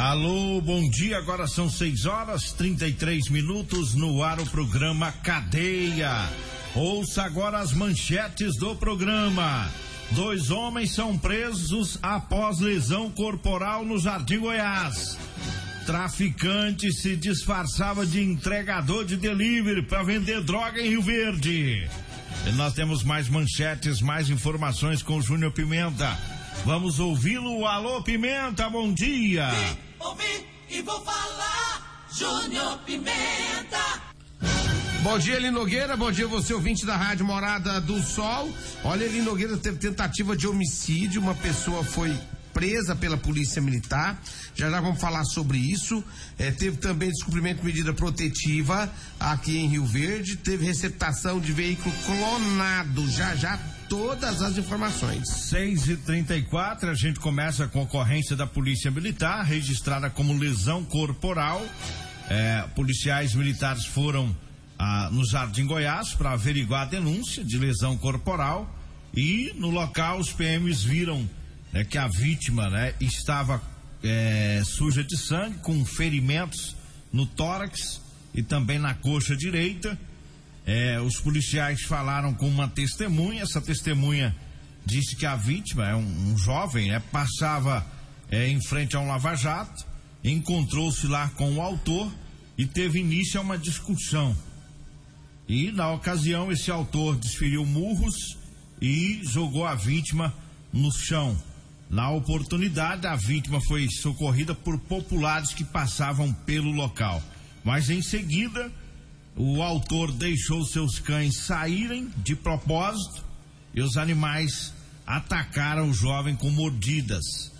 Alô, bom dia. Agora são 6 horas 33 minutos no ar o programa Cadeia. Ouça agora as manchetes do programa. Dois homens são presos após lesão corporal no Jardim Goiás. Traficante se disfarçava de entregador de delivery para vender droga em Rio Verde. E nós temos mais manchetes, mais informações com o Júnior Pimenta. Vamos ouvi-lo. Alô, Pimenta, bom dia. Vi, ouvi e vou falar. Júnior Pimenta. Bom dia, Eli Nogueira. Bom dia, você ouvinte da Rádio Morada do Sol. Olha, Eli Nogueira teve tentativa de homicídio. Uma pessoa foi presa pela Polícia Militar. Já já vamos falar sobre isso. É, teve também descumprimento de medida protetiva aqui em Rio Verde. Teve receptação de veículo clonado. Já já todas as informações. 6 e 34 a gente começa com a ocorrência da Polícia Militar, registrada como lesão corporal. É, policiais militares foram ah, no Jardim Goiás para averiguar a denúncia de lesão corporal e no local os PMs viram né, que a vítima né, estava é, suja de sangue, com ferimentos no tórax e também na coxa direita. É, os policiais falaram com uma testemunha. Essa testemunha disse que a vítima é um, um jovem, né, passava é, em frente a um lava-jato, encontrou-se lá com o autor e teve início a uma discussão. E na ocasião esse autor desferiu murros e jogou a vítima no chão. Na oportunidade, a vítima foi socorrida por populares que passavam pelo local. Mas em seguida, o autor deixou seus cães saírem de propósito e os animais atacaram o jovem com mordidas.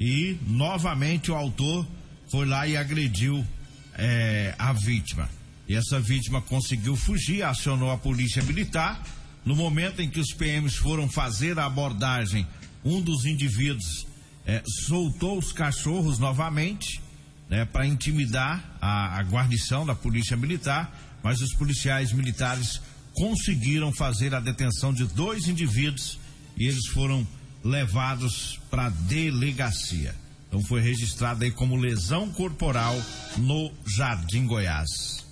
E novamente o autor foi lá e agrediu é, a vítima. E essa vítima conseguiu fugir, acionou a polícia militar. No momento em que os PMs foram fazer a abordagem, um dos indivíduos é, soltou os cachorros novamente, né, para intimidar a, a guarnição da polícia militar, mas os policiais militares conseguiram fazer a detenção de dois indivíduos e eles foram levados para delegacia. Então foi registrado aí como lesão corporal no Jardim Goiás.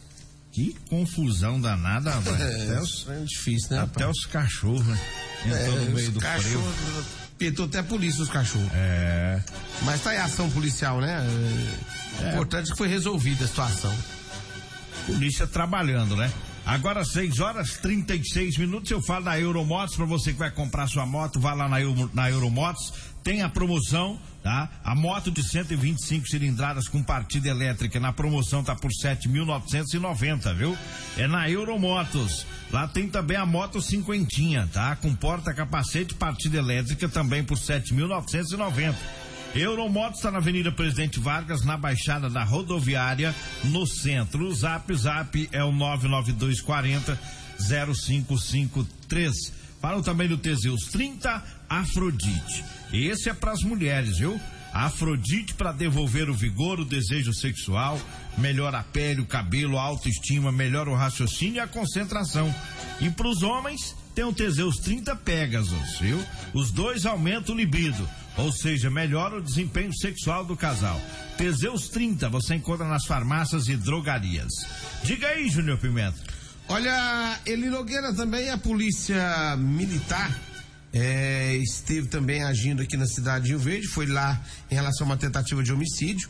Que confusão danada, rapaz. É, até os, é difícil, né? até rapaz? os cachorros, né? Entrou É, no meio do cachorros, frio. Pintou até a polícia os cachorros. É. Mas tá aí a ação policial, né? É, Importante que foi resolvida a situação. Polícia trabalhando, né? Agora 6 horas 36 minutos, eu falo da Euromotos, para você que vai comprar sua moto, vá lá na, na Euromotos, tem a promoção, tá? A moto de 125 cilindradas com partida elétrica, na promoção tá por 7.990, viu? É na Euromotos. Lá tem também a moto cinquentinha, tá? Com porta-capacete, partida elétrica também por 7.990. Euromotos está na Avenida Presidente Vargas, na Baixada da Rodoviária, no centro. O zap zap é o 99240 0553. Falam também do Teseus 30 Afrodite. Esse é para as mulheres, viu? Afrodite para devolver o vigor, o desejo sexual, melhora a pele, o cabelo, a autoestima, melhora o raciocínio e a concentração. E para os homens, tem o Teseus 30 Pegasus, viu? Os dois aumentam o libido, ou seja, melhora o desempenho sexual do casal. Teseus 30 você encontra nas farmácias e drogarias. Diga aí, Júnior Pimenta. Olha, Eli Nogueira também, a polícia militar é, esteve também agindo aqui na cidade de Rio Verde, foi lá em relação a uma tentativa de homicídio.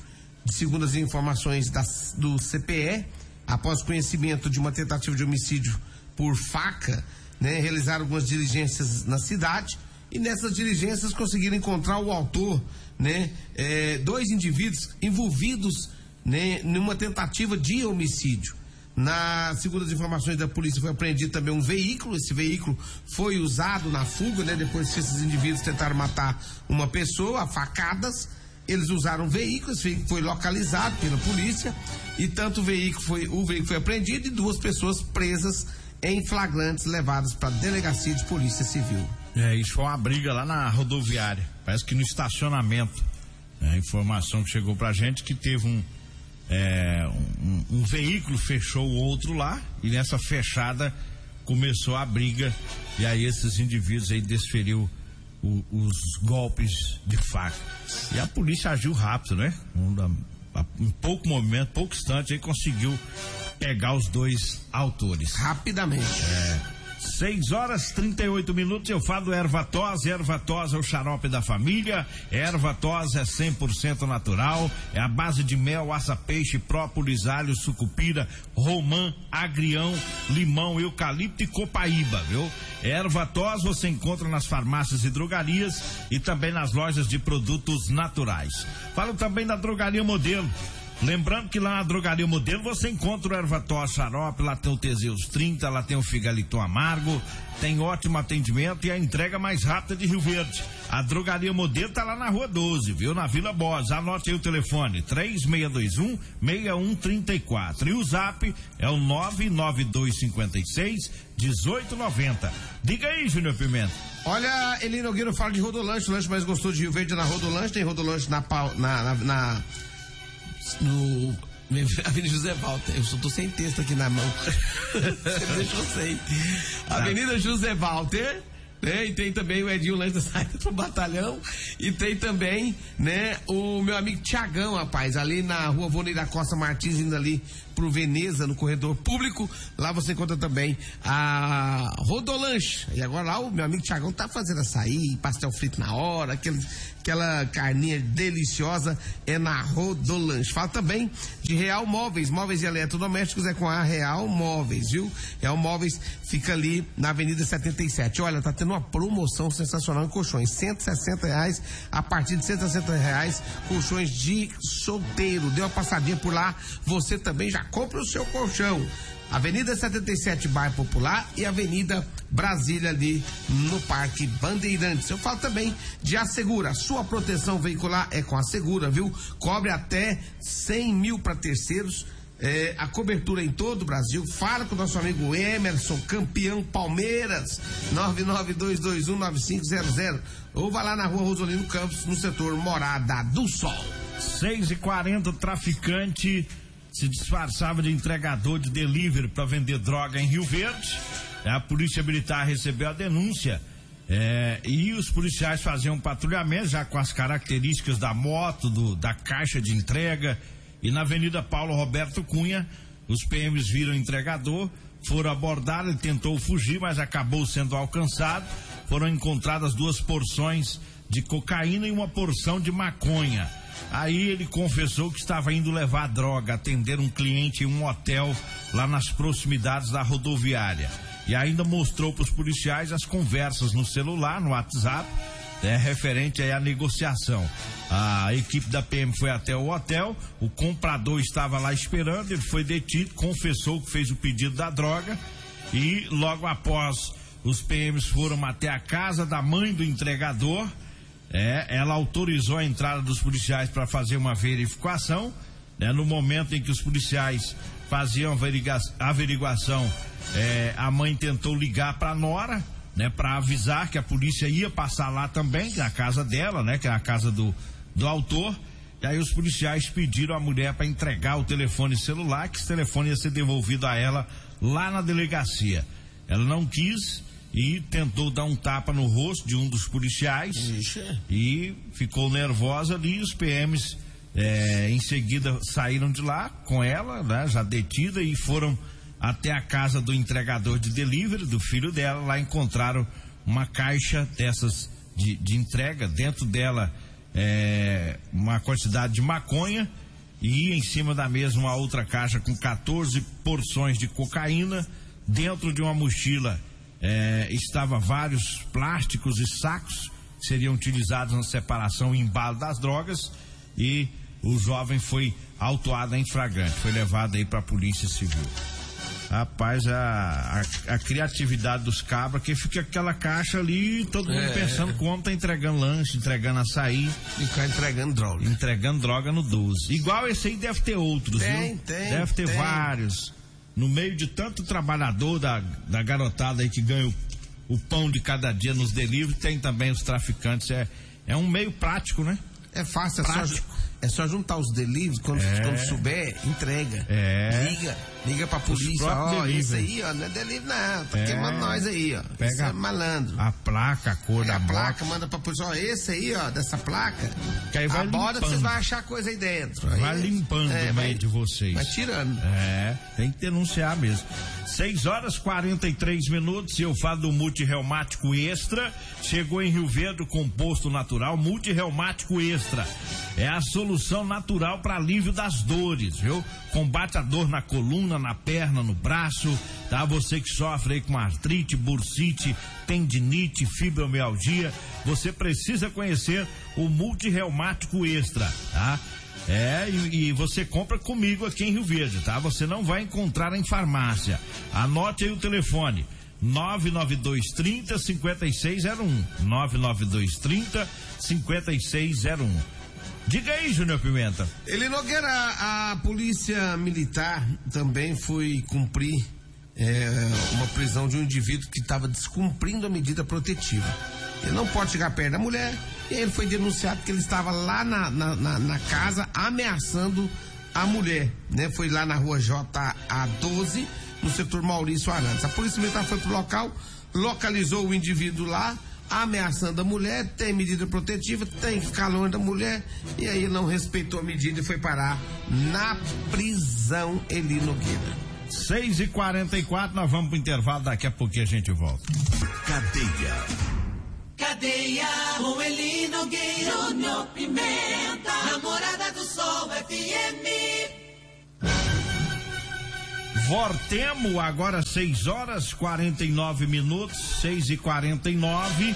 Segundo as informações das- do CPE, após conhecimento de uma tentativa de homicídio por faca, né, realizaram algumas diligências na cidade e nessas diligências conseguiram encontrar o autor, né, é, dois indivíduos envolvidos né, numa tentativa de homicídio. Na, segundo as informações da polícia, foi apreendido também um veículo. Esse veículo foi usado na fuga, né? Depois que esses indivíduos tentaram matar uma pessoa, a facadas. Eles usaram veículos, esse veículo foi localizado pela polícia e tanto o veículo foi, o veículo foi apreendido e duas pessoas presas em flagrantes levadas para a delegacia de polícia civil. É, isso foi uma briga lá na rodoviária, parece que no estacionamento. É, a informação que chegou pra gente que teve um, é, um, um, veículo fechou o outro lá e nessa fechada começou a briga e aí esses indivíduos aí desferiu o, os golpes de faca. E a polícia agiu rápido, né? Um, em pouco momento, pouco instante, aí conseguiu pegar os dois autores. Rapidamente. É. 6 horas 38 minutos. Eu falo erva tos. Erva é o xarope da família. Erva tos é 100% natural. É a base de mel, aça, peixe, própolis, alho, sucupira, romã, agrião, limão, eucalipto e copaíba, viu? Erva tos você encontra nas farmácias e drogarias e também nas lojas de produtos naturais. Falo também da drogaria modelo. Lembrando que lá na Drogaria Modelo você encontra o Ervató Xarope, lá tem o Teseus 30, lá tem o Figaliton Amargo, tem ótimo atendimento e a entrega mais rápida de Rio Verde. A Drogaria Modelo tá lá na Rua 12, viu? Na Vila Bos. Anote aí o telefone, 3621 6134. E o zap é o 99256 1890. Diga aí, Júnior Pimenta. Olha, Eli Nogueira fala de Rodolanche, o lanche mais gostoso de Rio Verde é na Rodolanche, tem Rodolanche na, na, na, na no Avenida José Walter. Eu só tô sem texto aqui na mão. Você deixou sem. Avenida José Walter. Né? E tem também o Edinho Lange da saída pro batalhão. E tem também, né, o meu amigo Tiagão, rapaz, ali na rua Vonei da Costa Martins, indo ali pro Veneza, no corredor público. Lá você encontra também a Rodolanche. E agora lá o meu amigo Tiagão tá fazendo açaí, pastel frito na hora, aquele, aquela carninha deliciosa é na Rodolanche. Fala também de Real Móveis, móveis e eletrodomésticos é com a Real Móveis, viu? Real Móveis fica ali na Avenida 77. Olha, tá tendo uma promoção sensacional em colchões, 160 reais a partir de 160 reais, colchões de solteiro. Deu uma passadinha por lá, você também já compra o seu colchão. Avenida 77, Bairro Popular e Avenida Brasília ali no Parque Bandeirantes. Eu falo também de Assegura. Sua proteção veicular é com a Segura, viu? Cobre até 100 mil para terceiros. É, a cobertura em todo o Brasil. Fala com o nosso amigo Emerson, campeão Palmeiras, 992219500. Ou vai lá na rua Rosolino Campos, no setor Morada do Sol. 6 e 40 traficante se disfarçava de entregador de delivery para vender droga em Rio Verde. A polícia militar recebeu a denúncia é, e os policiais faziam um patrulhamento já com as características da moto, do, da caixa de entrega. E na Avenida Paulo Roberto Cunha, os PMs viram o entregador, foram abordar, ele tentou fugir, mas acabou sendo alcançado. Foram encontradas duas porções de cocaína e uma porção de maconha. Aí ele confessou que estava indo levar droga, atender um cliente em um hotel lá nas proximidades da rodoviária. E ainda mostrou para os policiais as conversas no celular, no WhatsApp, é, referente à negociação. A equipe da PM foi até o hotel, o comprador estava lá esperando, ele foi detido, confessou que fez o pedido da droga e logo após os PMs foram até a casa da mãe do entregador é, ela autorizou a entrada dos policiais para fazer uma verificação. Né, no momento em que os policiais faziam a averiguação, é, a mãe tentou ligar para a Nora, né, para avisar que a polícia ia passar lá também, na casa dela, né, que é a casa do, do autor. E aí os policiais pediram à mulher para entregar o telefone celular, que esse telefone ia ser devolvido a ela lá na delegacia. Ela não quis, e tentou dar um tapa no rosto de um dos policiais Ixi. e ficou nervosa ali. Os PMs é, em seguida saíram de lá com ela, né, já detida, e foram até a casa do entregador de delivery, do filho dela. Lá encontraram uma caixa dessas de, de entrega, dentro dela é, uma quantidade de maconha e em cima da mesa uma outra caixa com 14 porções de cocaína dentro de uma mochila é, estava vários plásticos e sacos que seriam utilizados na separação e embalo das drogas e o jovem foi autuado em flagrante, foi levado aí para a Polícia Civil. Rapaz, a, a, a criatividade dos cabras, que fica aquela caixa ali, todo mundo É. pensando que o homem tá entregando lanche, entregando açaí, Ficar entregando droga. entregando droga no 12. Igual esse aí deve ter outros, Tem, viu? tem, Deve ter tem. vários. No meio de tanto trabalhador da, da garotada aí que ganha o, o pão de cada dia nos delivery, tem também os traficantes. É, é um meio prático, né? É fácil, é só, Prático. ju- é só juntar os deliveries, quando, É. quando souber, entrega. É. Liga, liga pra polícia, ó, isso aí, ó, não é delivery não, tá É. queimando nós aí, ó. Pega Isso é malandro. A placa, a cor da a placa, manda pra polícia, ó, esse aí, ó, dessa placa, Que aí vai a borda limpando. vocês vão achar coisa aí dentro. Aí, Vai limpando é, o meio de vocês. Vai tirando. É, tem que denunciar mesmo. 6 horas 43 minutos e eu falo do multirreumático extra. Chegou em Rio Verde com posto natural multirreumático extra. É a solução natural para alívio das dores, viu? Combate a dor na coluna, na perna, no braço, tá? Você que sofre aí com artrite, bursite, tendinite, fibromialgia, você precisa conhecer o multirreumático extra, tá? É, e, e você compra comigo aqui em Rio Verde, tá? Você não vai encontrar em farmácia. Anote aí o telefone. 99230 5601. 99230 5601. Diga aí, Júnior Pimenta. Ele Nogueira, a polícia militar também foi cumprir é, uma prisão de um indivíduo que estava descumprindo a medida protetiva. Ele não pode chegar perto da mulher e ele foi denunciado que ele estava lá na, na, na- na casa ameaçando a mulher, né? Foi lá na rua JA12, no setor Maurício Arantes. A polícia militar foi pro local, localizou o indivíduo lá, ameaçando a mulher, tem medida protetiva, tem que ficar longe da mulher, e aí não respeitou a medida e foi parar na prisão Eli Nogueira. 6 e 44 nós vamos pro intervalo, daqui a pouquinho a gente volta. Cadeia. Cadeia, com Eli Nogueira, Júnior Pimenta, Namorada do Sol FM. Vortemo, agora 6 horas 49 minutos, 6 e 49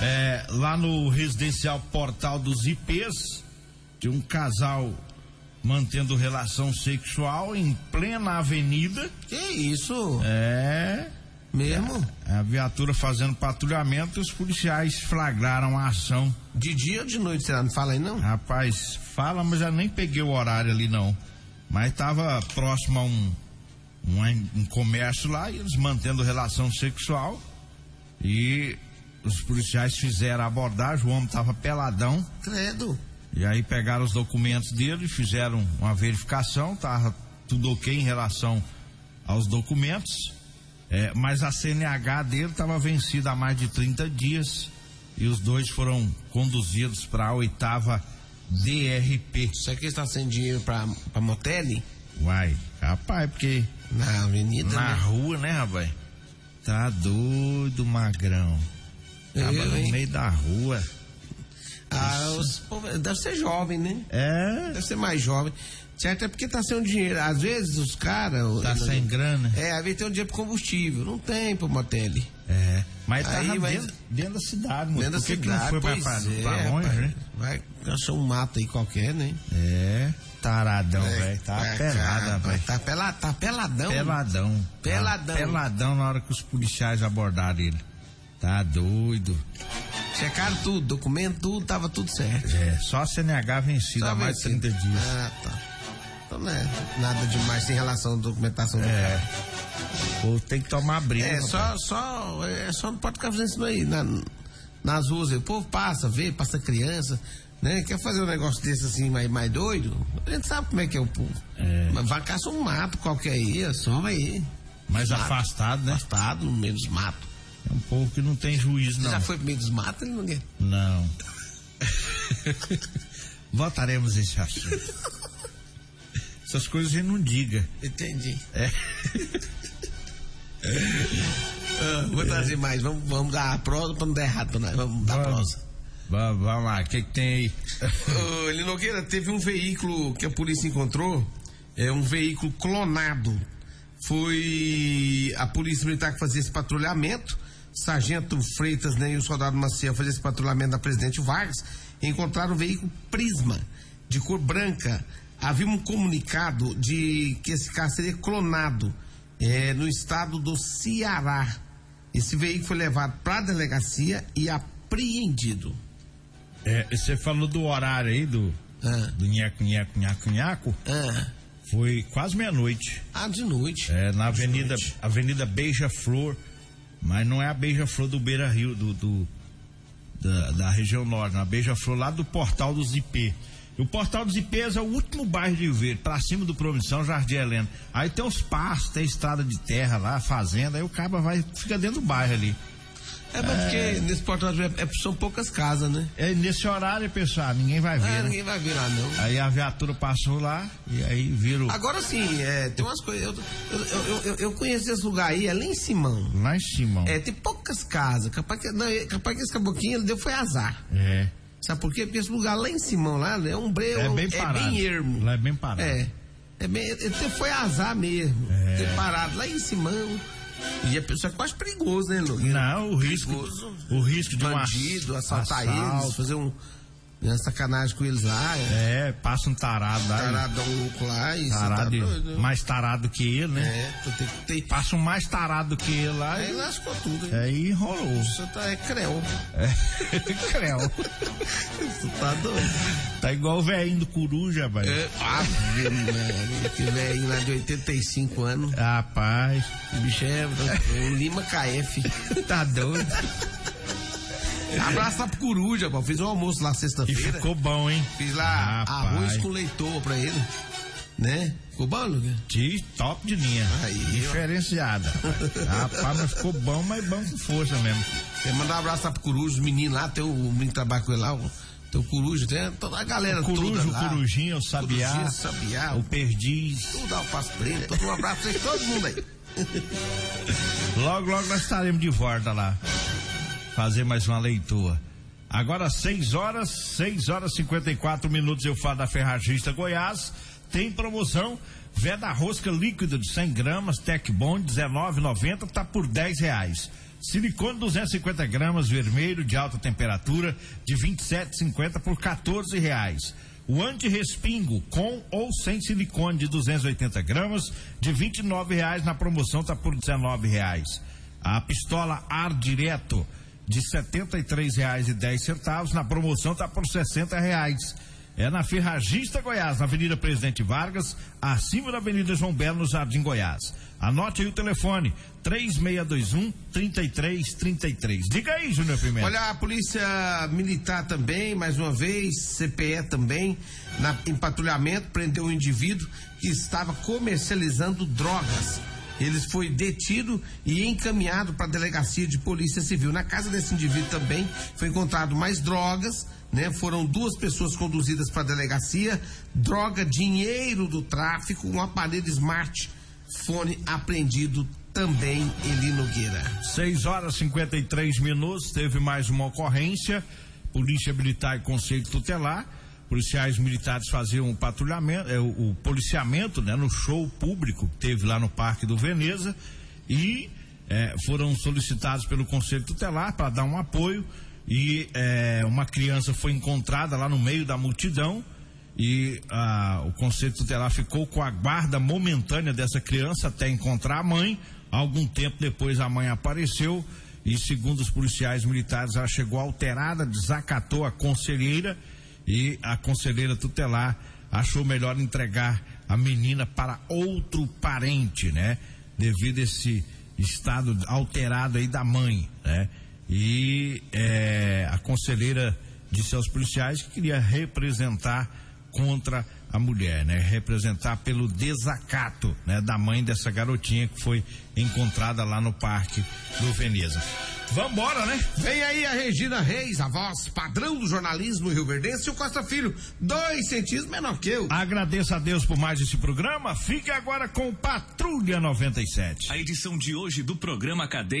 é, lá no residencial Portal dos IPs, de um casal mantendo relação sexual em plena avenida. Que isso? É. Mesmo? A viatura fazendo patrulhamento, os policiais flagraram a ação. De dia ou de noite, será? Não fala aí não? Rapaz, fala, mas já nem peguei o horário ali não. Mas estava próximo a um, um, um comércio lá e eles mantendo relação sexual. E os policiais fizeram a abordagem, o homem estava peladão. Credo. E aí pegaram os documentos dele, fizeram uma verificação, tava tudo ok em relação aos documentos. É, mas a CNH dele estava vencida há mais de 30 dias e os dois foram conduzidos para a oitava DRP. Isso aqui está sem dinheiro pra motel? Uai, rapaz, porque Na avenida, na né? rua, né, rapaz? Tá doido, magrão. Tava Eu, no hein? meio da rua. Ah, os, deve ser jovem, né? É, Deve ser mais jovem. Certo é porque tá sem o dinheiro. Às vezes os caras. tá sem grana. É, às vezes tem um dinheiro pro combustível. Não tem pro motel. É, mas tá Aí, mas- dentro, dentro da cidade, moço. Dentro da Por que, que cidade. não foi pra, pra, é, pra longe, né? Vai achar um mato aí qualquer, né? É, taradão, É, velho. Tá é, pelado, cara, rapaz. Tá, pela, tá peladão. Peladão. Peladão. Tá peladão na hora que os policiais abordaram ele. Tá doido. Checaram tudo, documento, tudo, tava tudo certo. É, só a CNH vencida há Só mais de vencido. 30 dias. Ah, tá. Então não é nada demais em relação à documentação do É. Pô, tem que tomar briga. É, só, só, é, só não pode ficar fazendo isso aí na, nas ruas. aí. O povo passa, vê, passa criança, né? Quer fazer um negócio desse assim, mais, mais doido? A gente sabe como é que é o povo. É. Mas vai caçar um mato qualquer aí, soma aí. Mais Mato. afastado, né? Afastado, no meio dos matos. É um povo que não tem juízo, não. já foi pro meio dos matos, ele não quer? Não. Voltaremos esse assunto. Essas coisas a gente não diga. Entendi. É. Ah, vou trazer mais, vamos, vamos dar a prosa pra não dar errado nós. Vamos dar a prosa. Va- Vamos lá, o que, que tem aí? Ô, Eli Nogueira, teve um veículo que a polícia encontrou, é um veículo clonado. Foi a polícia militar que fazia esse patrulhamento, Sargento Freitas né, e o soldado Maciel faziam esse patrulhamento da Presidente Vargas, encontraram um veículo Prisma, de cor branca. Havia um comunicado de que esse carro seria clonado. é, no estado do Ceará. Esse veículo foi levado para a delegacia e apreendido. É, você falou do horário aí do, Ah, do nheco, nheco, nhaco, nhaco. ah, Foi quase meia-noite. ah, de noite. É, na De Avenida, noite. Avenida Beija-Flor, mas não é a Beija-Flor do Beira Rio, do, do- da, da região norte, na Beija-Flor lá do Portal dos IP. O Portal dos IPs é o último bairro de Rio Verde, pra cima do Promissão, Jardim Helena. Aí tem os pastos, tem estrada de terra lá, fazenda, aí o cara vai, fica dentro do bairro ali. É, mas porque nesse portal de- é, são poucas casas, né? É nesse horário, pessoal, ninguém vai ver. Ah, né? ninguém vai ver lá, não. Aí a viatura passou lá e aí viram Agora sim, é, tem umas coisas. Eu, eu, eu, eu- conheço esse lugar aí, é lá em Simão. lá em cima. É, tem poucas casas. Capaz que, não, é- capaz que esse caboclinho ele deu foi azar. É. Sabe por quê? Porque esse lugar lá em Simão, lá, é um breu, É bem é parado. bem ermo. Lá é bem parado. É. É bem, ele foi azar mesmo. É. Ter parado lá em Simão. E a pessoa é quase perigoso, né, Lu? Não, o risco, Perigoso. o risco de um Bandido, assaltar assalto. eles, fazer um. Uma sacanagem com eles lá. É. É, passa um tarado lá. Taradão louco lá e tá tarado, doido. mais tarado que ele, né? É, tu tem que ter. Passa um mais tarado que ele lá Aí e lascou tudo. hein? aí enrolou. Você tá é creu. É, creu. Você tá doido. Tá igual o velhinho do coruja, velho. É, ave Maria, que velhinho lá de 85 anos. Rapaz, O bicho é um Lima KF. tá doido. Abraço lá pro Coruja, pô. Fiz um almoço lá E sexta-feira. ficou bom, hein? Fiz lá Rapaz. arroz com leitoa pra ele. Né? Ficou bom, Lucas? De top de linha. Aí. Diferenciada. Rapaz, mas ficou bom, mas bom com força mesmo. Quer mandar um abraço lá pro Coruja, os meninos lá, tem o menino que trabalha com ele lá, o, tem o Coruja, tem toda a galera Coruja, toda o lá. corujinha, o sabiá, Corujinha, sabiá, o perdiz. tudo alface preto, um abraço pra todo mundo aí. Logo, logo nós estaremos de volta lá. Fazer mais uma leitura. Agora 6 horas, 6 horas e 54 minutos eu falo da Ferragista Goiás. Tem promoção. Veda rosca líquida de 100 gramas, Tec Bond 19,90 tá por 10 reais. Silicone 250 gramas vermelho de alta temperatura de 27,50 por 14 reais. O anti-respingo com ou sem silicone de 280 gramas de 29 reais na promoção tá por 19 reais. A pistola ar direto de R$ 73,10 na promoção tá por 60 reais. É na Ferragista Goiás, na Avenida Presidente Vargas, acima da Avenida João Belo, no Jardim Goiás. Anote aí o telefone, 3621 3333. Diga aí, Júnior Pimenta. Olha, a polícia militar também, mais uma vez, CPE também, na, em patrulhamento, prendeu um indivíduo que estava comercializando drogas. Ele foi detido e encaminhado para a delegacia de polícia civil. Na casa desse indivíduo também foi encontrado mais drogas, né? Foram duas pessoas conduzidas para a delegacia, droga, dinheiro do tráfico, um aparelho smartphone apreendido também, Eli Nogueira. 6 horas e 53 minutos, teve mais uma ocorrência. Polícia Militar e Conselho Tutelar. Policiais militares faziam o patrulhamento, é, o, o policiamento né, no show público que teve lá no Parque do Veneza e é, foram solicitados pelo Conselho Tutelar para dar um apoio e é, uma criança foi encontrada lá no meio da multidão e ah, o Conselho Tutelar ficou com a guarda momentânea dessa criança até encontrar a mãe. Algum tempo depois a mãe apareceu e, segundo os policiais militares, ela chegou alterada, desacatou a conselheira e a conselheira tutelar achou melhor entregar a menina para outro parente, né? Devido a esse estado alterado aí da mãe, né? E eh, a conselheira disse aos policiais que queria representar contra a mulher, né? Representar pelo desacato, né? Da mãe dessa garotinha que foi encontrada lá no Parque do Veneza. Vambora, né? Vem aí a Regina Reis, a voz padrão do jornalismo Rio Verdense, e o Costa Filho, dois centímetros menor que eu. Agradeço a Deus por mais esse programa. Fique agora com Patrulha 97. A edição de hoje do programa Cadeia